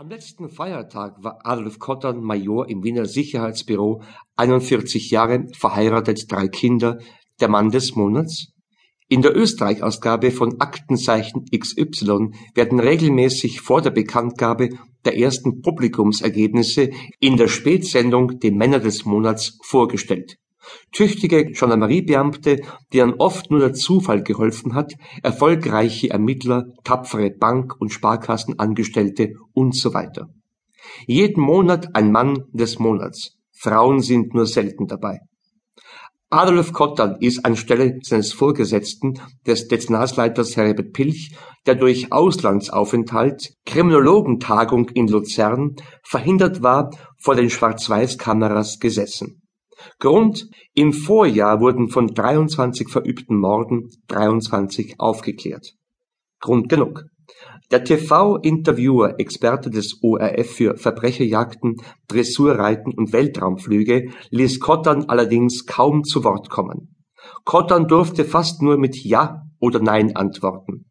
Am letzten Feiertag war Adolf Kottern Major im Wiener Sicherheitsbüro, 41 Jahre, verheiratet, drei Kinder, der Mann des Monats? In der Österreich-Ausgabe von Aktenzeichen XY werden regelmäßig vor der Bekanntgabe der ersten Publikumsergebnisse in der Spätsendung die Männer des Monats vorgestellt Tüchtige Gendarmeriebeamte, denen oft nur der Zufall geholfen hat, erfolgreiche Ermittler, tapfere Bank- und Sparkassenangestellte und so weiter. Jeden Monat ein Mann des Monats. Frauen sind nur selten dabei. Adolf Kottern ist anstelle seines Vorgesetzten, des Dezernatsleiters Herbert Pilch, der durch Auslandsaufenthalt, Kriminologentagung in Luzern, verhindert war, vor den Schwarz-Weiß-Kameras gesessen. Grund: Im Vorjahr wurden von 23 verübten Morden 23 aufgeklärt. Grund genug. Der TV-Interviewer, Experte des ORF für Verbrecherjagden, Dressurreiten und Weltraumflüge, ließ Kottern allerdings kaum zu Wort kommen. Kottern durfte fast nur mit Ja oder Nein antworten.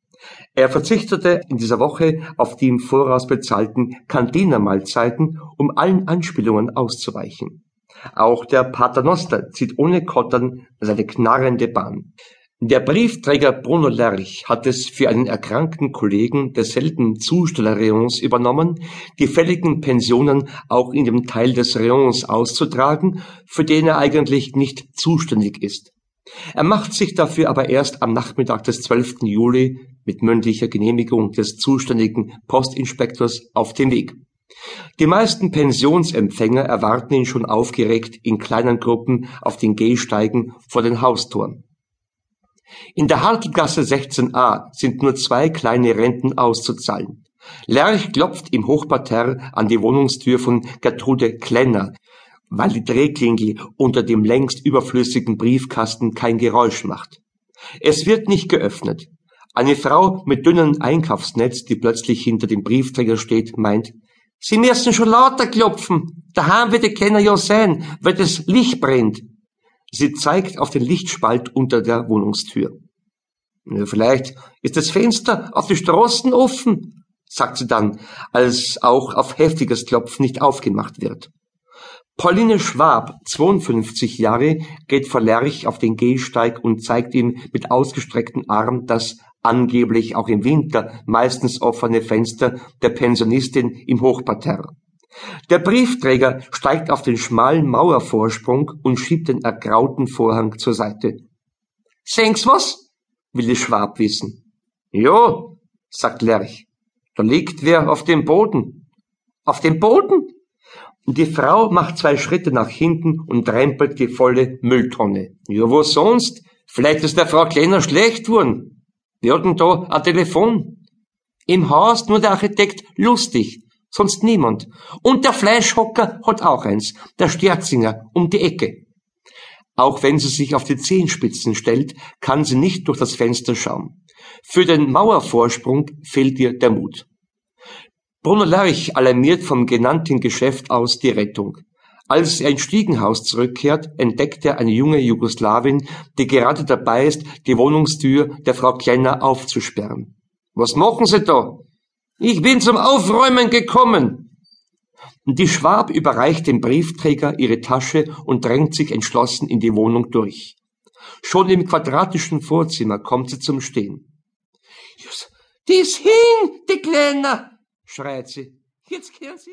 Er verzichtete in dieser Woche auf die im Voraus bezahlten Kantinermahlzeiten, um allen Anspielungen auszuweichen. Auch der Paternoster zieht ohne Kottern seine knarrende Bahn. Der Briefträger Bruno Lerch hat es für einen erkrankten Kollegen derselben Zustellerrayons übernommen, die fälligen Pensionen auch in dem Teil des Rayons auszutragen, für den er eigentlich nicht zuständig ist. Er macht sich dafür aber erst am Nachmittag des 12. Juli mit mündlicher Genehmigung des zuständigen Postinspektors auf den Weg. Die meisten Pensionsempfänger erwarten ihn schon aufgeregt in kleinen Gruppen auf den Gehsteigen vor den Haustoren. In der Hartelgasse 16a sind nur zwei kleine Renten auszuzahlen. Lerch klopft im Hochparterre an die Wohnungstür von Gertrude Klenner, weil die Drehklingel unter dem längst überflüssigen Briefkasten kein Geräusch macht. Es wird nicht geöffnet. Eine Frau mit dünnem Einkaufsnetz, die plötzlich hinter dem Briefträger steht, meint, Sie müssen schon lauter klopfen. Daheim wird die Kenner ja sein, weil das Licht brennt. Sie zeigt auf den Lichtspalt unter der Wohnungstür. Vielleicht ist das Fenster auf die Straßen offen, sagt sie dann, als auch auf heftiges Klopfen nicht aufgemacht wird. Pauline Schwab, 52 Jahre, geht vor Lerch auf den Gehsteig und zeigt ihm mit ausgestrecktem Arm das angeblich auch im Winter meistens offene Fenster der Pensionistin im Hochparterre. Der Briefträger steigt auf den schmalen Mauervorsprung und schiebt den ergrauten Vorhang zur Seite. Sehen's was? will die Schwab wissen. Jo, sagt Lerch. Da liegt wer auf dem Boden. Auf dem Boden? Die Frau macht zwei Schritte nach hinten und rempelt die volle Mülltonne. Ja, wo sonst? Vielleicht ist der Frau Kleiner schlecht worden. Wir hatten da ein Telefon. Im Haus nur der Architekt lustig, sonst niemand. Und der Fleischhocker hat auch eins, der Sterzinger, um die Ecke. Auch wenn sie sich auf die Zehenspitzen stellt, kann sie nicht durch das Fenster schauen. Für den Mauervorsprung fehlt ihr der Mut. Bruno Lerch alarmiert vom genannten Geschäft aus die Rettung. Als er ins Stiegenhaus zurückkehrt, entdeckt er eine junge Jugoslawin, die gerade dabei ist, die Wohnungstür der Frau Klenner aufzusperren. Was machen Sie da? Ich bin zum Aufräumen gekommen. Die Schwab überreicht dem Briefträger ihre Tasche und drängt sich entschlossen in die Wohnung durch. Schon im quadratischen Vorzimmer kommt sie zum Stehen. Die ist hin, die Kleine, schreit sie. Jetzt kehren sie